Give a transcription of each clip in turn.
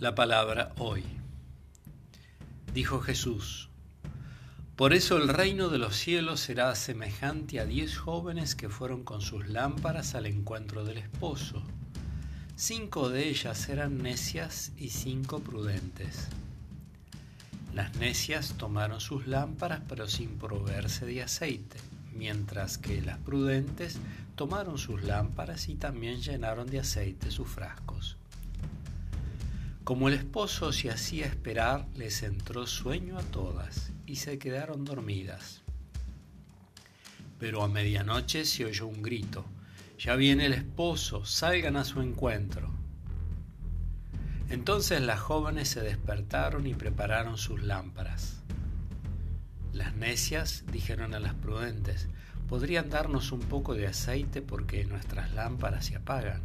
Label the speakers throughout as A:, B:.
A: La palabra hoy. Dijo Jesús, por eso el reino de los cielos será semejante a diez jóvenes que fueron con sus lámparas al encuentro del esposo. Cinco de ellas eran necias y cinco prudentes. Las necias tomaron sus lámparas pero sin proveerse de aceite, mientras que las prudentes tomaron sus lámparas y también llenaron de aceite sus frascos. Como el esposo se hacía esperar, les entró sueño a todas y se quedaron dormidas. Pero a medianoche se oyó un grito, ya viene el esposo, salgan a su encuentro. Entonces las jóvenes se despertaron y prepararon sus lámparas. Las necias dijeron a las prudentes, ¿podrían darnos un poco de aceite porque nuestras lámparas se apagan?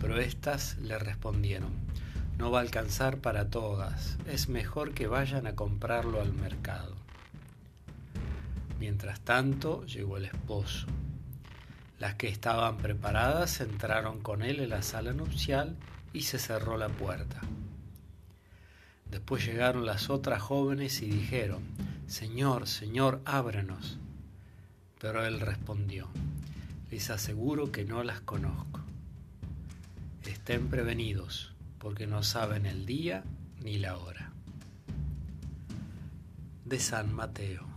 A: Pero éstas le respondieron, no va a alcanzar para todas, es mejor que vayan a comprarlo al mercado. Mientras tanto llegó el esposo. Las que estaban preparadas entraron con él en la sala nupcial y se cerró la puerta. Después llegaron las otras jóvenes y dijeron, Señor, Señor, ábranos. Pero él respondió, les aseguro que no las conozco. Estén prevenidos, porque no saben el día ni la hora. De San Mateo.